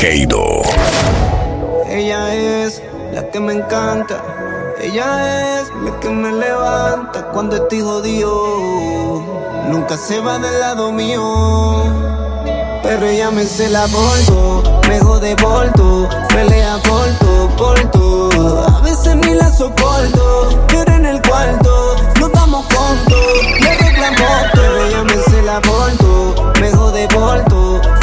Keido. Ella es la que me encanta. Ella es la que me levanta cuando estoy jodido. Nunca se va del lado mío. Pero ella me se la volto, me jode volto, pelea por todo. A veces ni la soporto, pero en el cuarto no damos conto, le reclamo Pero ella me la volto, me jode volto,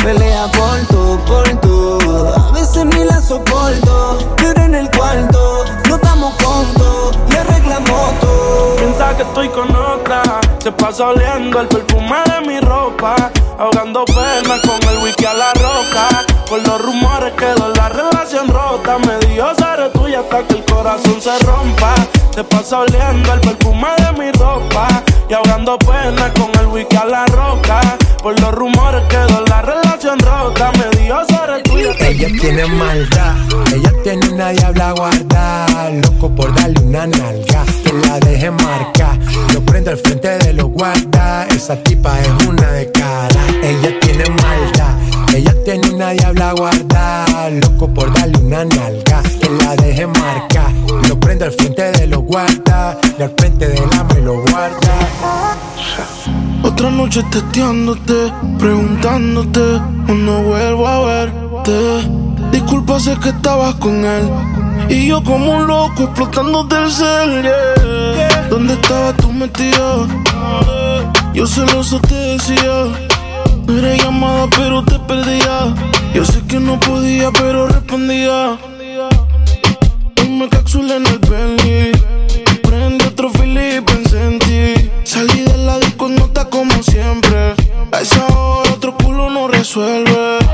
pelea por todo, por todo. A veces ni la soporto, pero en el cuarto no damos conto, le reclamo todo. Piensa que estoy con otra, se pasa oliendo el perfume de mi ropa, ahogando penas con el wiki a la roca. Por los rumores quedó la relación rota, me dijo seré tuya hasta que el corazón se rompa. Se pasa oliendo el perfume de mi ropa y ahogando penas con el wiki a la roca. Por los rumores quedó la relación rota, me dijo seré tuya. Ella tiene maldad, ella tiene una diabla guarda, loco por darle una nalga, que la deje marca, lo prendo al frente de los guardas, esa tipa es una de cara, ella tiene maldad, ella tiene una diabla guarda, loco por darle una nalga, que la deje marca, lo prendo al frente de los guardas, y al frente de la me lo guarda. Otra noche testeándote, preguntándote, no vuelvo a verte. Disculpa, sé que estabas con él. Y yo como un loco explotándote el cel. ¿Dónde estabas tú metido? Yo celoso te decía. No era llamada, pero te perdía. Yo sé que no podía, pero respondía. Y me cápsula en el Bentley. Prende otro fili y pensé en ti. Salí de la disco, no está como siempre. A esa hora otro culo no resuelve.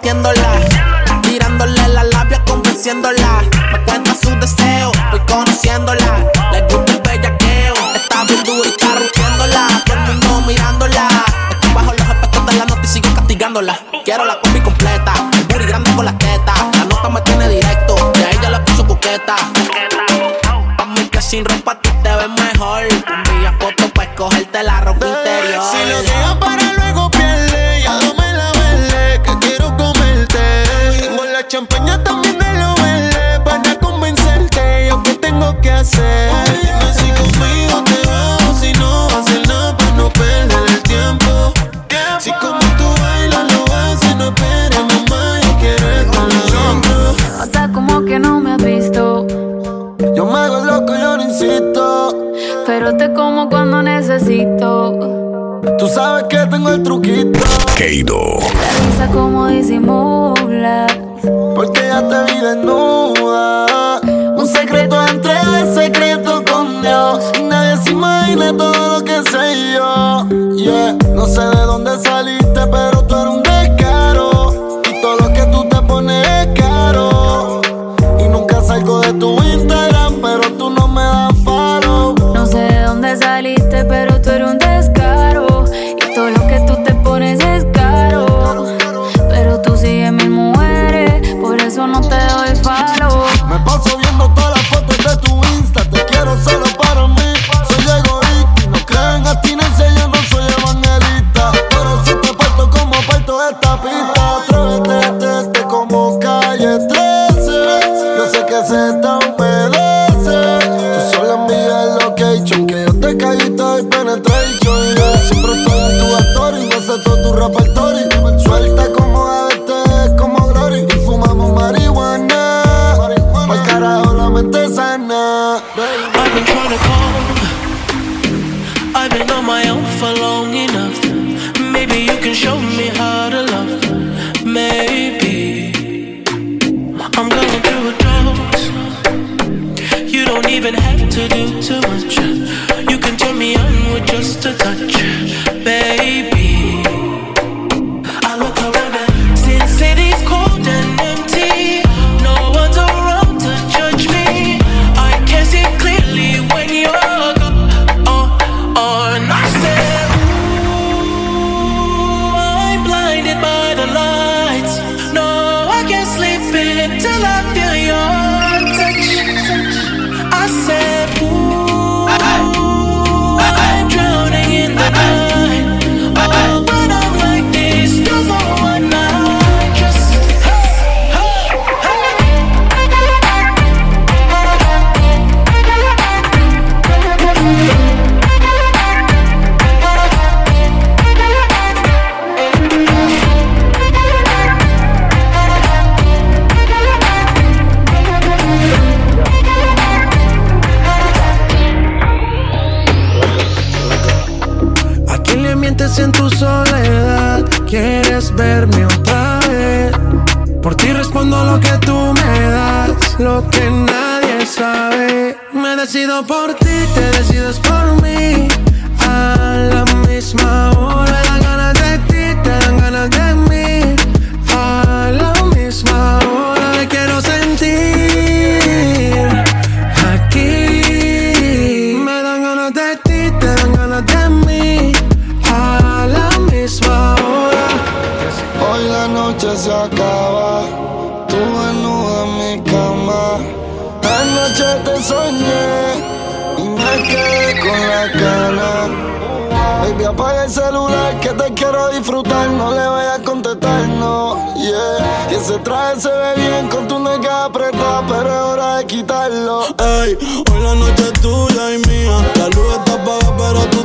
Sintiéndola. Tirándole la labia, convenciéndola. La champaña también de lo verde, para convencerte, yo qué tengo que hacer. Dime si conmigo te vas, si no hacer nada para no perder el tiempo. Si como tú bailas lo haces, no esperes mamá, yo quiero estar adentro. O sea, como que no me has visto. Yo me hago loco, yo no insisto. Pero te como cuando necesito. Tú sabes que tengo el truquito. Keido. Cómo disimulas. Desnuda. Un secreto entre el secreto con Dios. Y nadie se imagina todo lo que sé yo. Yeah. No sé de dónde saliste, pero Ese traje se ve bien con tu nalga apretada, pero es hora de quitarlo. Ey, hoy la noche es tuya y mía. La luz está apagada, pero tú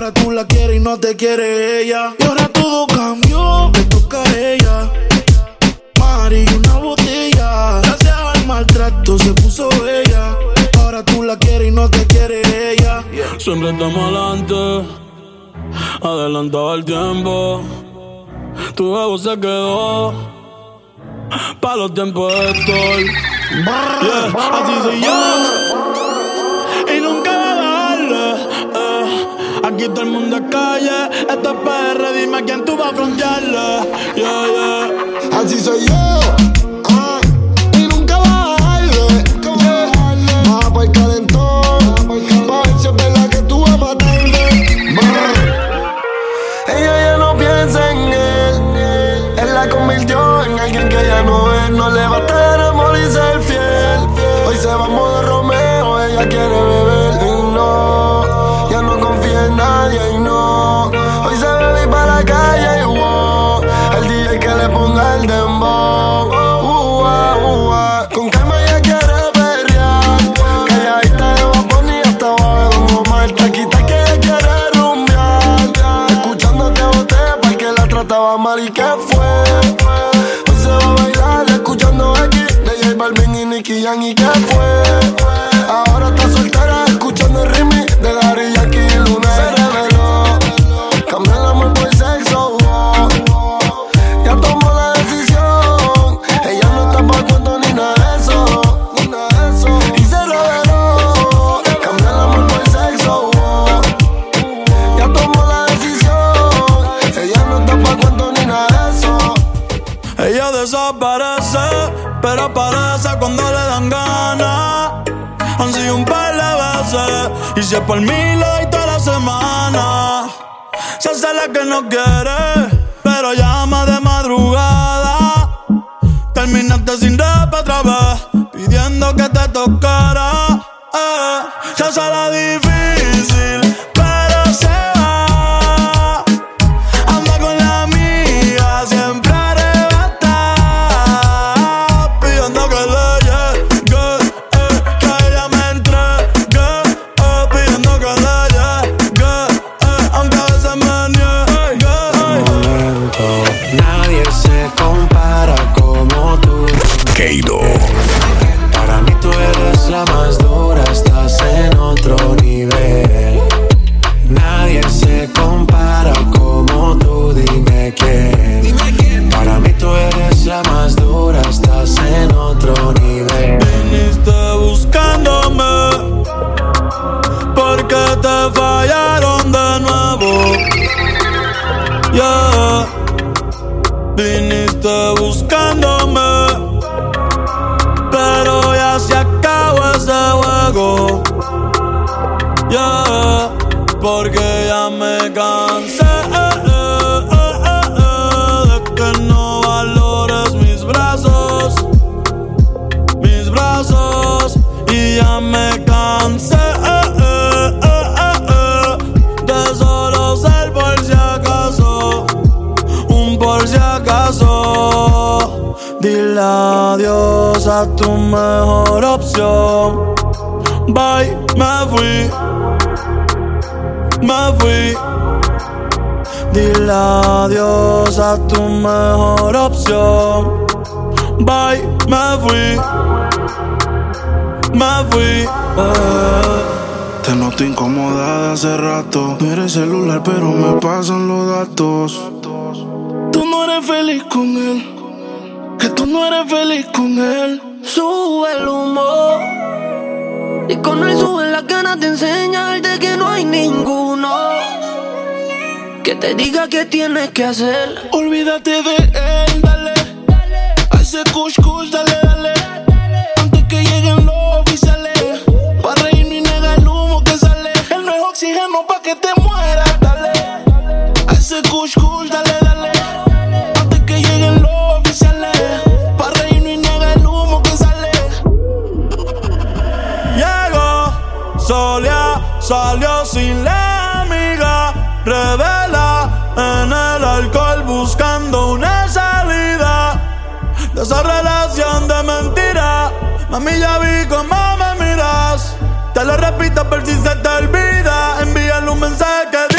Ahora tú la quieres y no te quiere ella. Y ahora todo cambió. Te toca a ella y una botella. Gracias al maltrato se puso bella. Ahora tú la quieres y no te quiere ella. Siempre estamos adelante, adelantado el tiempo. Tu ego se quedó. Pa' los tiempos estoy. Yeah, así soy yo. Aquí todo el mundo es calle. Esto es PR, dime a quién tú vas a frontearle. Yeah, yeah. Así soy yo. Y han un par de veces. Y si es por mí, lo toda la semana. Se hace la que no quiere, pero llama de madrugada. Terminaste sin rap otra vez, pidiendo que te tocara. Eh, se hace la difícil Dile adiós a tu mejor opción. Bye, me fui, me fui. Dile adiós a tu mejor opción. Bye, me fui, me fui. Te noto incómoda hace rato. No eres celular, pero me pasan los datos. Tú no eres feliz con él. Que tú no eres feliz con él. Sube el humo. Y con él sube la ganas de enseñarte que no hay ninguno. Que te diga qué tienes que hacer. Olvídate de él, dale. A ese kush kush, dale, dale. Antes que lleguen los oficiales. Pa' reírme y negar el humo que sale. Él no es oxígeno pa' que te mueras, dale. A ese kush kush, dale, salió sin la amiga. Revela en el alcohol buscando una salida de esa relación de mentira. Mami, ya vi cómo me miras. Te lo repito por si se te olvida. Envíale un mensaje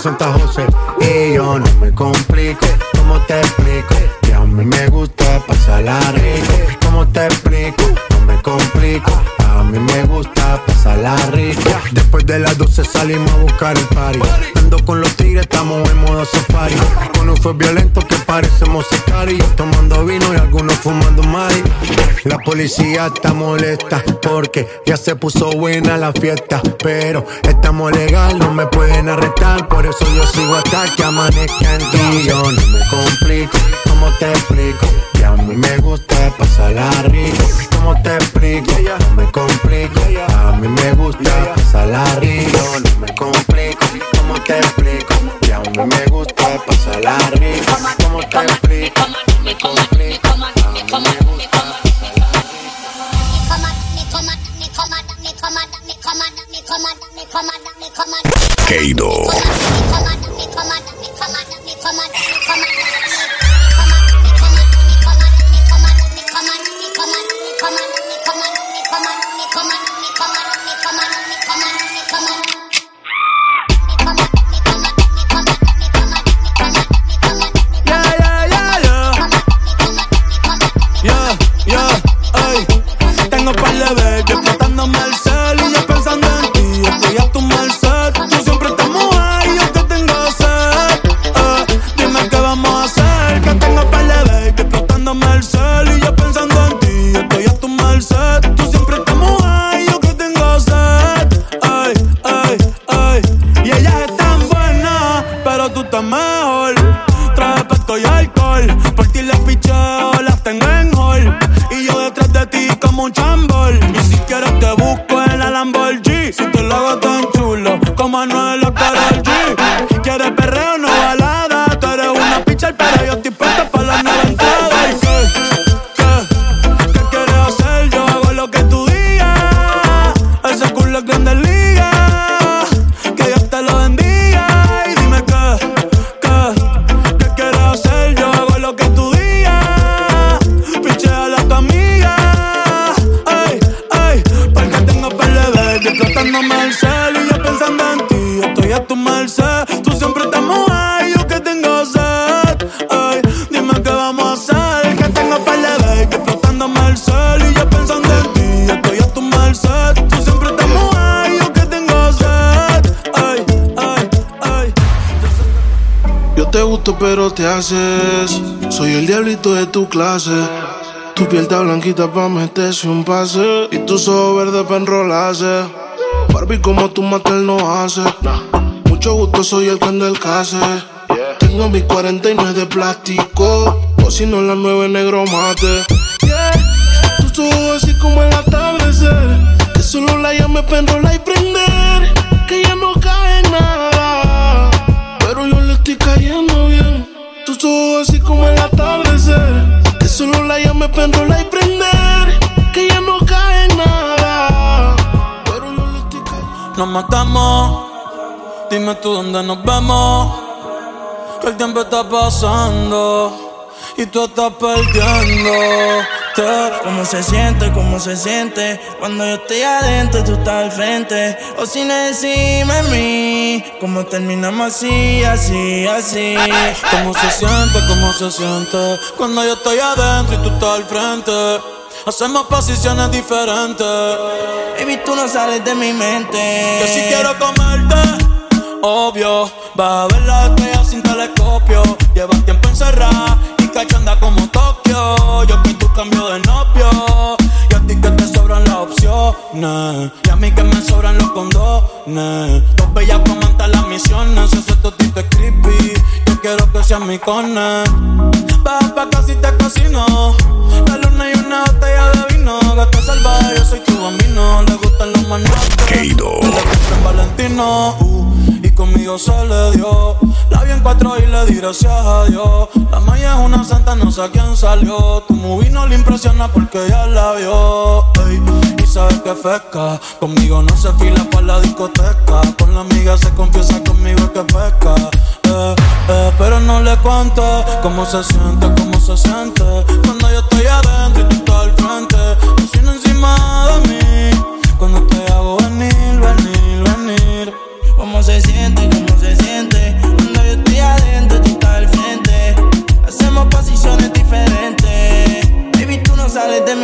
Presenta José. Y yo no me complico, ¿cómo te explico? Que a mí me gusta pasarla rico. ¿Cómo te explico? No me complico. A mí me gusta pasarla rico. Después de las 12 salimos a buscar el La policía está molesta porque ya se puso buena la fiesta. Pero estamos legal, no me pueden arrestar. Por eso yo sigo hasta que amanezca en ti. Yo no me complico, ¿cómo te explico? Que a mí me gusta pasarla rico. ¿Cómo te explico? No me complico. A mí me gusta pasarla rico. No me complico. ¿Cómo te explico? Que a mí me gusta pasarla rico. Gusto pero te haces. Soy el diablito de tu clase. Tu piel está blanquita pa' meterse un pase. Y tus ojos verdes pa' enrolarse. Barbie, como tu matel no hace. Mucho gusto, soy el que del case. Tengo mis 49 de plástico. O si no, la nueve negro mate. Yeah. Tus ojos así como el atardecer. Que solo la llame pa' enrolar y prender. Que ya no cae nada. Cayendo bien. Tus ojos así como el atardecer. Que solo la llame pa' enrolar y prender. Que ya no cae nada. Pero yo le Nos matamos, dime tú dónde nos vemos. El tiempo está pasando y tú estás perdiendo. ¿Cómo se siente? ¿Cómo se siente? Cuando yo estoy adentro, tú estás al frente. O si no decime a mí, ¿cómo terminamos así, así, así? ¿Cómo se siente? ¿Cómo se siente? Cuando yo estoy adentro y tú estás al frente. Hacemos posiciones diferentes. Baby, tú no sales de mi mente. Yo sí quiero comerte, obvio. Vas a ver las estrellas sin telescopio. Llevas tiempo encerrada y cachanda como Tokio. Yo que tú cambio de novio. Y a ti que te sobran las opciones. Y a mí que me sobran los condones. Dos bellas comentan las misiones. Ese totito es creepy. Yo quiero que seas mi cone. Baja pa' casi te cocino. Gracias a Dios. La maya es una santa, no sé a quién salió. Tu movie no le impresiona porque ya la vio. y sabes que pesca. Conmigo no se fila para la discoteca. Con la amiga se confiesa conmigo que pesca. Eh, eh, pero no le cuento cómo se siente, cómo se siente. Cuando yo estoy adentro y tú estás al frente. Encima de mí. Cuando te hago venir,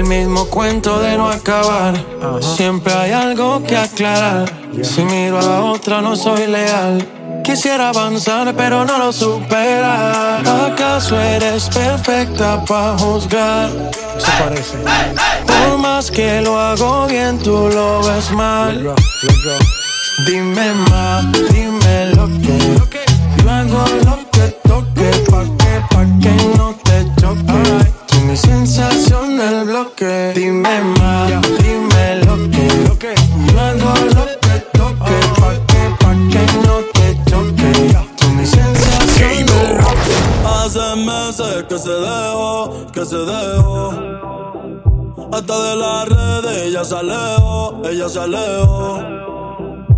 El mismo cuento de no acabar. Siempre hay algo que aclarar. Si miro a otra, no soy leal. Quisiera avanzar, pero no lo superar. ¿Acaso eres perfecta para juzgar? Se parece. Por más que lo hago bien, tú lo ves mal. Dime más, dime lo que. Yo hago lo que toque, pa' que, pa' que no te choque mi sensación del bloque. Dime más, dime lo que. Lo que. Yo hago lo que toque. Pa' que, pa' que no te choque. Tú mi sensación del bloque. Hace meses que se dejó, que se dejó. Hasta de las redes ella se alejó, ella se alejó.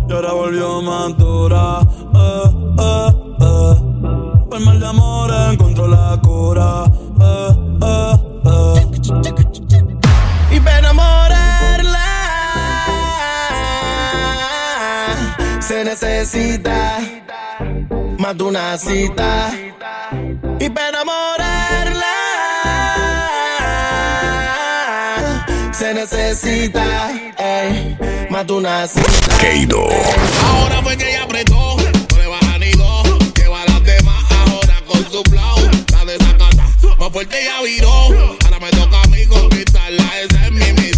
Y ahora volvió más dura, eh, eh, eh. Por mal de amor encontró la cura. Y para enamorarla se necesita más de una cita. Y para enamorarla se necesita ey, más de una cita. Keido. Ahora fue que ella apretó, no le baja ni dos. Lleva a las demás ahora con su flow. La desacata, más fuerte ya viró. Me toca a mí conquistarla, esa es mi misión.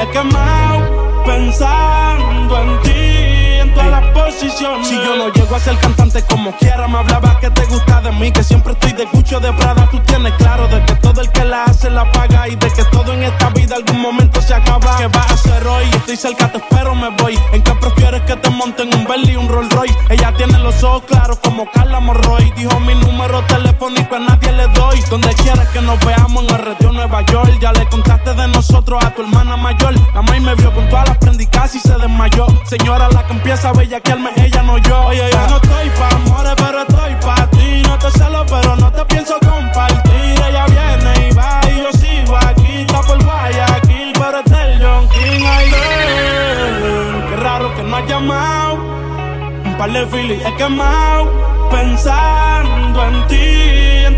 He quemado. Pensando en ti, en todas las posiciones. Si yo no llego a ser cantante como quiera, me hablaba que te gusta de mí. Que siempre estoy de cucho de Prada. Tú tienes claro de que todo el que la hace la paga. Y de que todo en esta vida algún momento se acaba. ¿Qué vas a hacer hoy? Estoy cerca, te espero, me voy. ¿En qué prefieres que te monten un Bentley y un Rolls Royce? Ella tiene los ojos claros como Carla Morroy. Dijo mi número telefónico a nadie le doy. Donde quieras que nos veamos en el retiro Nueva York. Ya le contaste de nosotros a tu hermana mayor. La maíz me vio con todas las prendicas y se desmayó. Señora, la que empieza a bellaquearme, ella no yo. Oye, yo no estoy pa' amores, pero estoy pa' ti. No te celo, pero no te pienso compartir. Ella viene y va y yo sigo aquí. Está por Guayaquil, pero está el John King. Ay, qué raro que no has llamado. Un par de filis he quemado. Pensando en ti,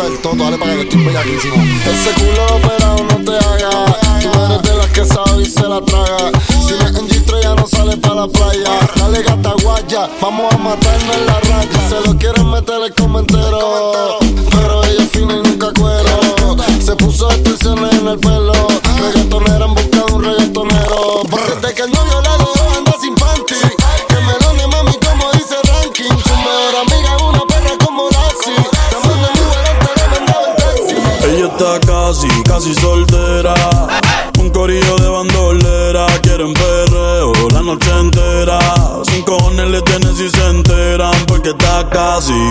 gusta es todo, dale para que estoy bellaquísimo. Ese culo operado no te haga. Tú eres de las que sabe y se la traga. Si no es en G3 ya no sale para la playa. Dale gata guaya, vamos a matarnos en la raya. Se lo quieren meter el comentero. Pero ella es fina y nunca cuero. Se puso extensiones en el pelo. Reggaetonera en busca de un reggaetonero.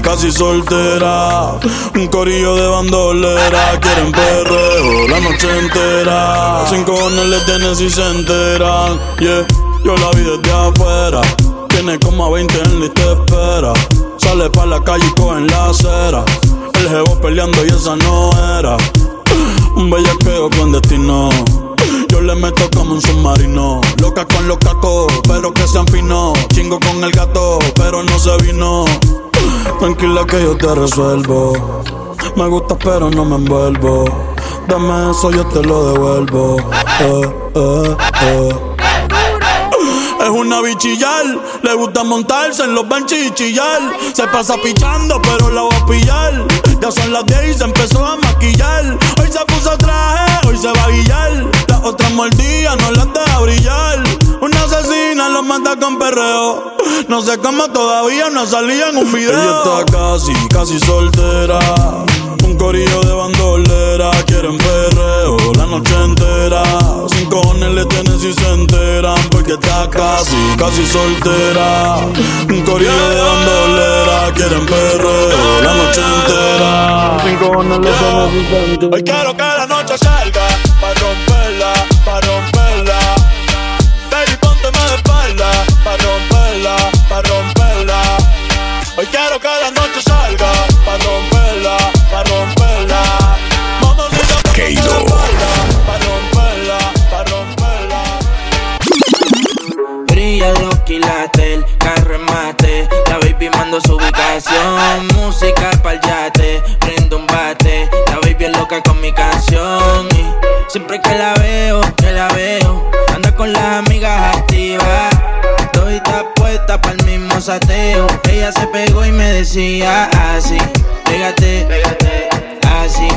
Casi, soltera. Un corillo de bandolera. Quieren perreo la noche entera. Sin cojones le tienen si se enteran. Yeah, yo la vi desde afuera. Tiene como a 20 en lista de espera. Sale pa' la calle y coge en la acera. El jevo peleando y esa no era. Un bellaqueo con destino. Yo le meto como un submarino. Loca con los cacos, pero que sean finos. Chingo con el gato, pero no se vino. Tranquila que yo te resuelvo. Me gusta, pero no me envuelvo. Dame eso, yo te lo devuelvo. Eh, eh, eh. Es una bichillar, le gusta montarse en los benches y. Se pasa pichando, pero la va a pillar. Ya son las 10 y se empezó a maquillar. Hoy se puso traje, hoy se va a guillar. Las otras mordidas no las deja brillar. Una asesina lo mata con perreo. No sé cómo todavía no salía en un video. Ella está casi, casi soltera. Un corillo de bandolera. Quieren perreo la noche entera. Sin cojones le tienes y se enteran porque está casi, casi soltera. Un corillo de bandolera, quieren perreo la noche entera. Sin cojones le tienes y se enteran. Hoy quiero que la noche salga pa' romperla, baby mando su ubicación. Música pa'l yate, prendo un bate. La baby es loca con mi canción. Y siempre que la veo, que la veo, anda con las amigas activas. Todita puesta pa'l mismo sateo. Ella se pegó y me decía así: Pégate, pégate, así,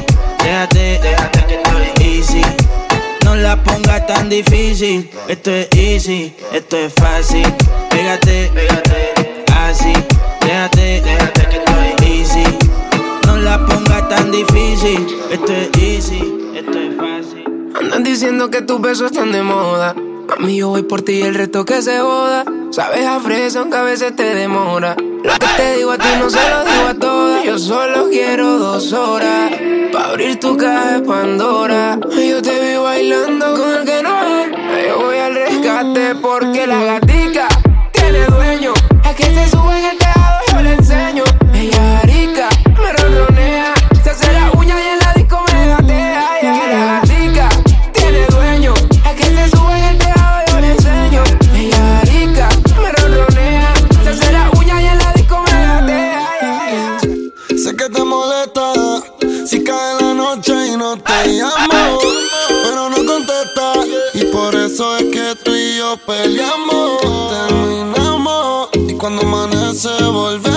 déjate, déjate que estoy easy. No la ponga tan difícil. Esto es easy, esto es fácil. Pégate, pégate, así. Déjate, que estoy easy. No la ponga tan difícil. Esto es easy, esto es fácil. Andan diciendo que tus besos están de moda. Mami, yo voy por ti y el resto que se joda. Sabes a fresa, aunque a veces te demora. Lo que te digo a ti no se lo digo a todas. Yo solo quiero dos horas. Pa' abrir tu caja de Pandora. Yo te vi bailando con el que no es. Yo voy al rescate porque la gatica tiene dueño. Es que se sube en el le Ella rica, me ronronea. Se hace la uña y en la disco me gatea. Ya la gatica tiene dueño. Es que se sube en el tejado, yo le enseño. Ella rica, me ronronea. Se hace la uña y en la disco me gatea. Sé que te molesta si cae la noche y no te llamo, pero no contesta y por eso es que tú y yo peleamos, terminamos y cuando amanece volvemos,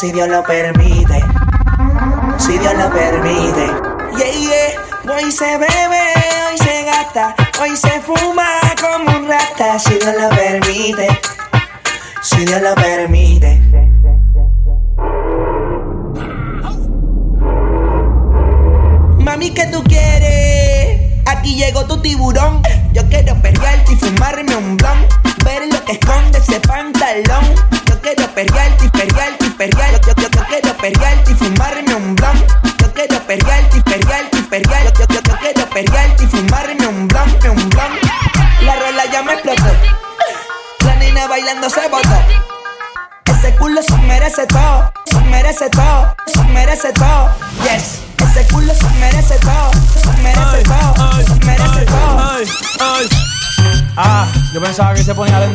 si Dios lo permite.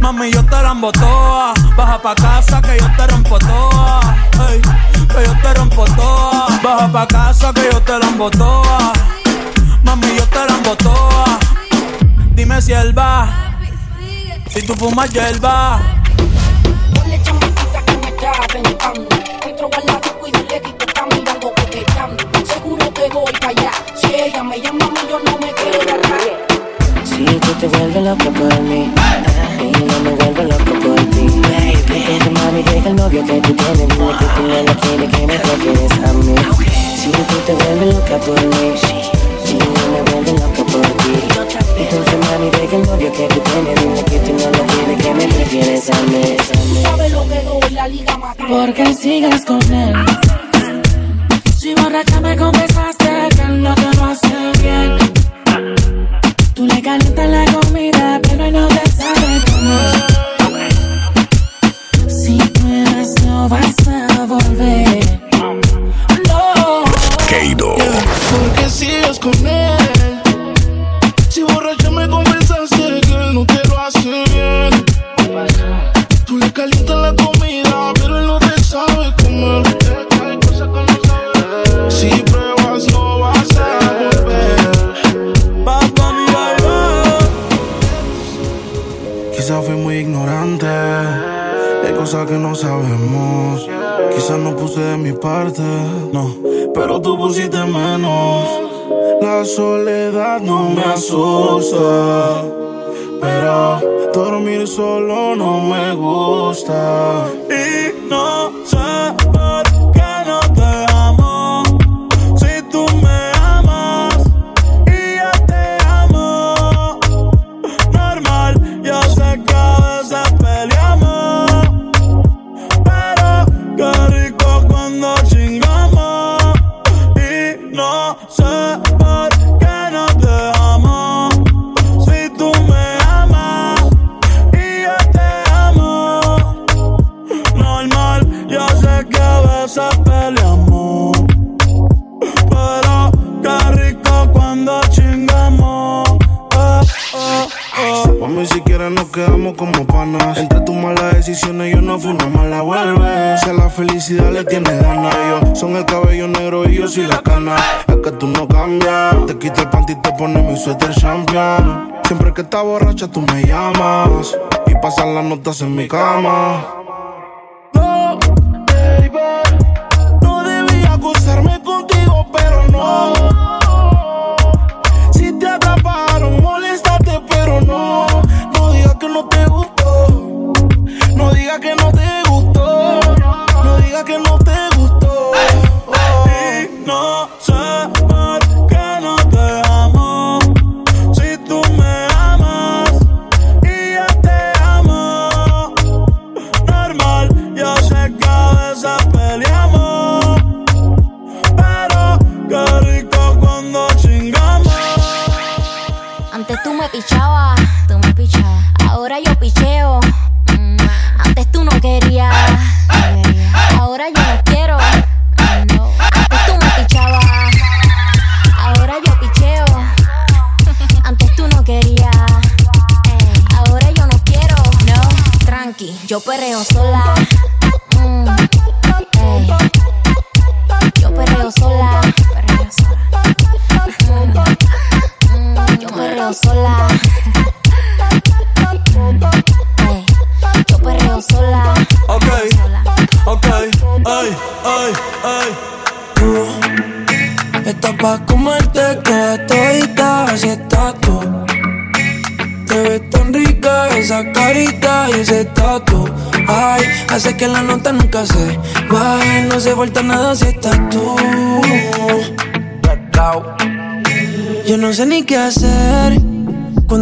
Mami, yo te la. Baja pa' casa que yo te rompo toa. Que yo te rompo toa. Baja pa' casa que yo te la toa. Mami, yo te la toa. Dime si él va. Si tú fumas hierba. Ponle chamaquita que me está aventando. Entro al lado y dile que está mirando coqueteando. Seguro que voy para allá. Si ella me llama yo no me quedo atrás. Si tú te vuelves loca por mí. Y yo me vuelvo loco por ti. Entonces mami deja el novio que tú tienes. Dile que tú no lo quieres, que me prefieres a mí. Si tú te vuelves loca por mí. Y yo me vuelvo loco por ti. Entonces mami deja el novio que tú tienes. Dile que tú no lo quieres, que me prefieres a mí. Sabes lo que doy, la liga más Porque sigues con él Si borracha me confesaste que no te lo hace bien Tú le calientas la comida, pero no te sabe comer. Si puedes, no vas a volver. No. Keido. ¿Por qué sigues con él? No, pero tú pusiste menos. La soledad no me asusta. Pero dormir solo no me gusta. Y borracha tú me llamas. Y pasan las notas en mi cama.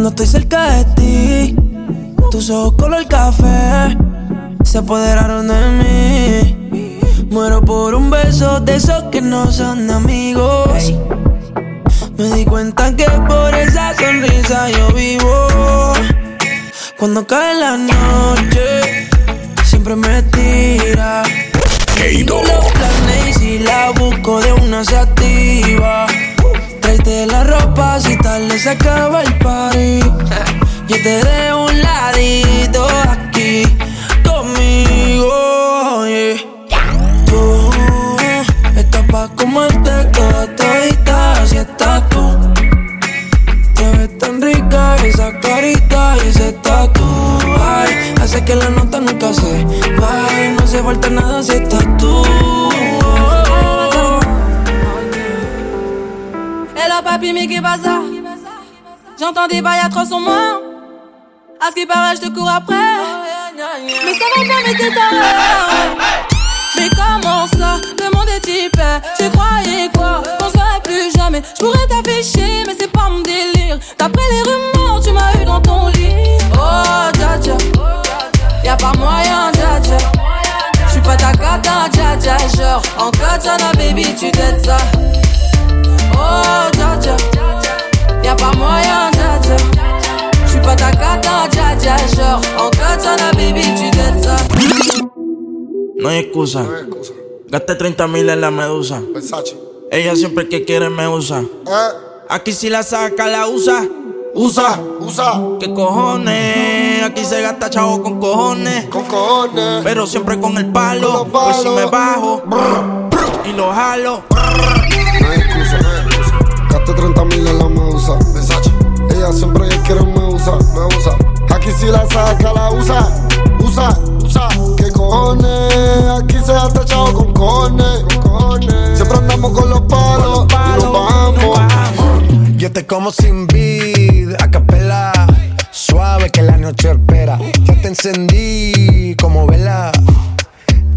Estoy cerca de ti. Tus ojos color café se apoderaron de mí. Muero por un beso de esos que no son de amigos. Me di cuenta que por esa sonrisa yo vivo. Cuando cae la noche, siempre me tira. Keido. Los planes y si la busco de una se activa. Tráete la ropa si tal le se acaba el party. Yo te dejo un ladito aquí conmigo. yeah. Tú estás pa' comerte toda todita si estás tú. Te ves tan rica esa carita y ese tatu. Ay, hace que la nota nunca se baje. No hace falta nada si estás tú. J'entends des bails atroces en moi. À ce qui paraît, je te cours après. Mais ça va pas, mais t'es taré. Mais comment ça? Le monde est hyper. Tu croyais quoi? On se verrait plus jamais. Je pourrais t'afficher, mais c'est pas mon délire. D'après les rumeurs, tu m'as eu dans ton lit. Oh, dja dja. Y'a pas moyen, dja dja. J'suis pas ta cata, dja dja. Genre, en katana, baby, tu t'aides ça. Oh, dja. Y'a pas moyen, dja dja. J'suis pas ta cata, dja dja. Genre, en katana, baby, tu t'aides ça. No hay excusa. Gasté 30 mil en la medusa. Ella siempre que quiere me usa. Aquí si la saca, la usa. Usa, usa. ¿Qué cojones? Aquí se gasta chavo con cojones. Con cojones. Pero siempre con el palo. Pues si me bajo y lo jalo. Gasté 30 mil en la medusa. Ella siempre que quiere me usa, me usa. Aquí si la saca, la usa. Usa, usa. ¿Qué cojones? Aquí se gasta chavo con cojones. Siempre andamos con los palos y nos vamos. Yo te como sin vid, a capela. Suave que la noche espera. Ya te encendí como vela.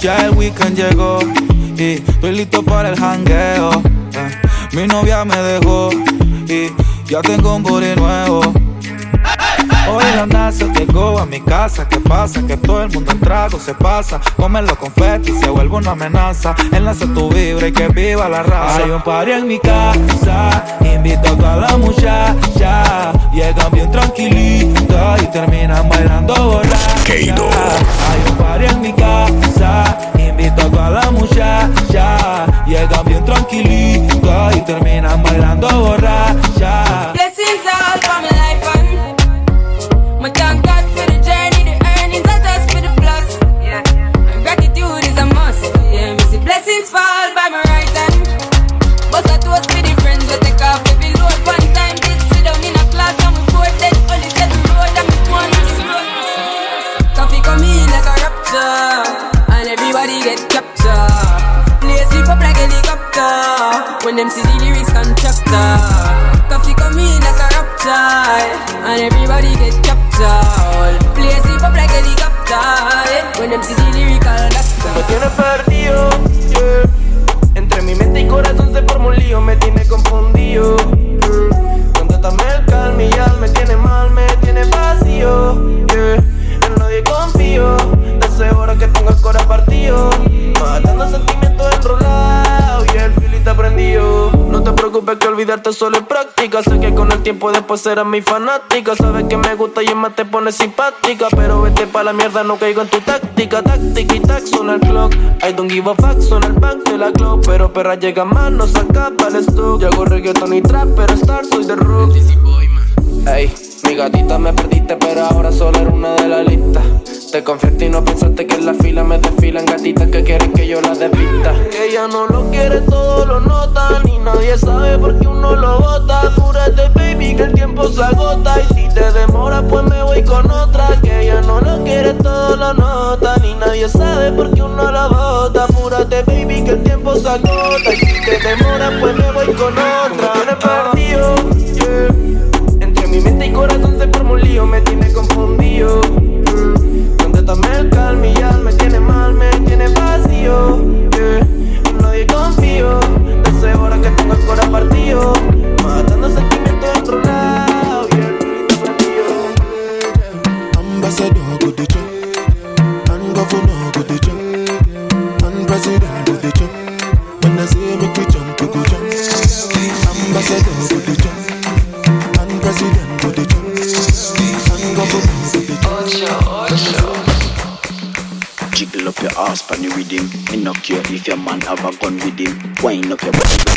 Ya el weekend llegó y estoy listo para el jangueo. eh. Mi novia me dejó y ya tengo un booty nuevo. Hoy la NASA llegó a mi casa. ¿Qué pasa? Que todo el mundo en trago se pasa. Comen los confetis se vuelve una amenaza. Enlace tu vibra y que viva la raza. Hay un party en mi casa. Invito a toda la muchacha. Llegan bien tranquilitas y terminan bailando borrachas. Keido. pues eres mi fanática. Sabes que me gusta y más te pones simpática. Pero vete pa' la mierda, no caigo en tu táctica. Táctica y tax, son el clock. I don't give a fuck, son el bank de la clock. Pero perra llega más, no saca pa'l stock. Yo hago reggaeton y trap, pero star soy de rock. Ey, mi gatita me perdiste, pero ahora solo era una de la lista. Te confiaste y no pensaste que en la fila me desfilan gatitas que quieren que yo las despista. Que ella no lo quiere, todo lo nota. Ni nadie sabe por qué uno lo bota tiempo se agota Y si te demoras pues me voy con otra Que ya no lo quiere, todo lo nota Ni nadie sabe por qué uno la bota. Apúrate baby que el tiempo se agota Y si te demoras pues me voy con otra.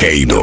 Queiroz.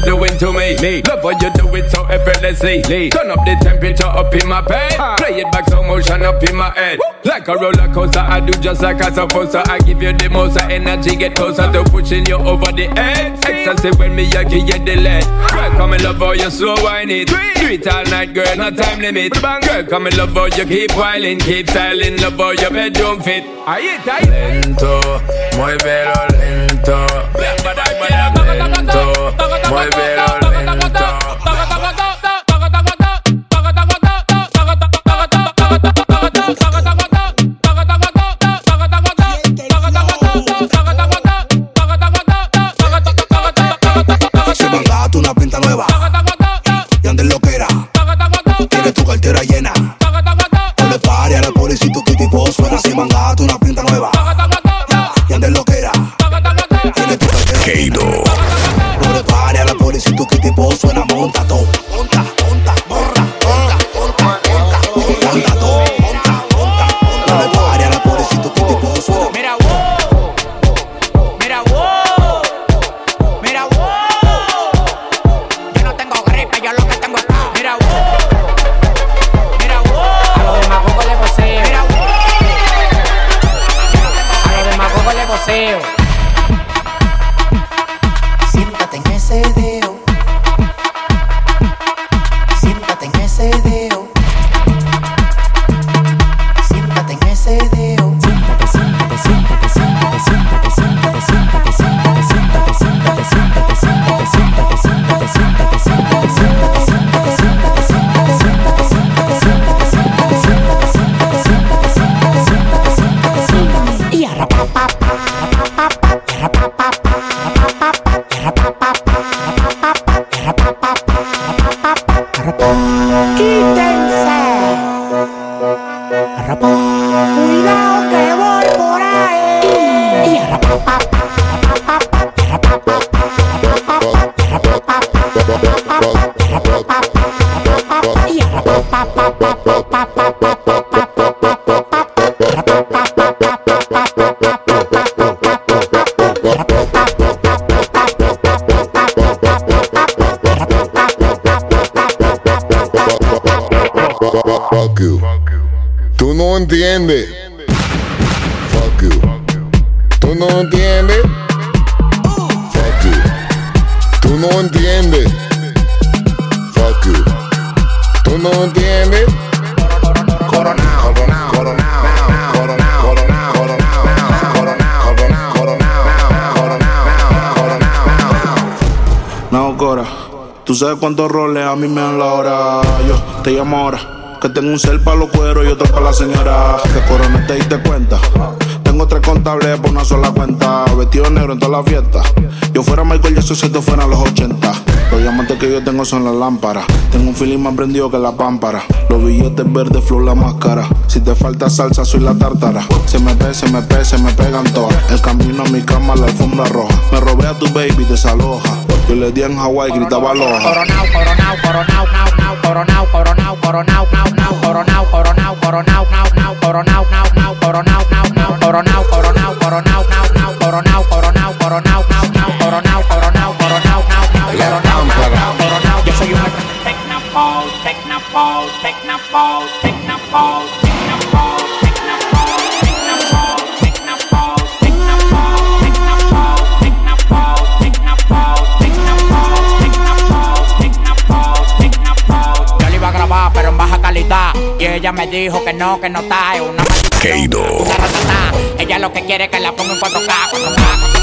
Bang. Love what you're doing to me. me. Love what you do it so effortlessly. Turn up the temperature up in my bed. Play it back slow motion up in my head. Like a roller coaster, I do just like I supposed to. I give you the most of energy, get closer to pushing you over the edge. Ecstasy when me, I give you the lead. Girl, come and love how you slow wine it. Do it all night, girl, no time limit. Girl, come and love how you keep whiling, keep styling, love how your bedroom fit. Ahí está, ahí. Lento, muévelo lento. Lento, muévelo entiendes. Fuck you. Tú no entiendes. Fuck you. Tú no entiendes. Fuck you. Tú no entiendes. Coronao, coronao, coronao, coronao, coronao, coronao, coronao, coronao, coronao, coronao. No, Cora, tú sabes cuántos roles a mí me dan la hora. Yo te llamo ahora. Tengo un cel para los cueros y otro para la señora. Que corona te diste cuenta. Tengo tres contables por una sola cuenta. Vestido negro en toda la fiesta. Yo fuera Michael Jackson si esto fuera los 80. Los diamantes que yo tengo son las lámparas. Tengo un feeling más prendido que la pámpara. Los billetes verdes, flow la máscara. Si te falta salsa, soy la tártara. Se me ve, se me pe, se me pegan todas. El camino a mi cama, la alfombra roja. Me robé a tu baby, desaloja. Yo le di en Hawái, gritaba aloha. Coronao, coronao, coronao, nao, coronao, coronao, coronao, coronao, coronao, now, now, coronao, now, now, coronao, coronao, coronao, now, now, coronao, coronao, coronao, now, now, coronao, Y ella me dijo que no, que no está. Es una maldita Keido. Ella lo que quiere es que la ponga en 4K, 4K, 4K,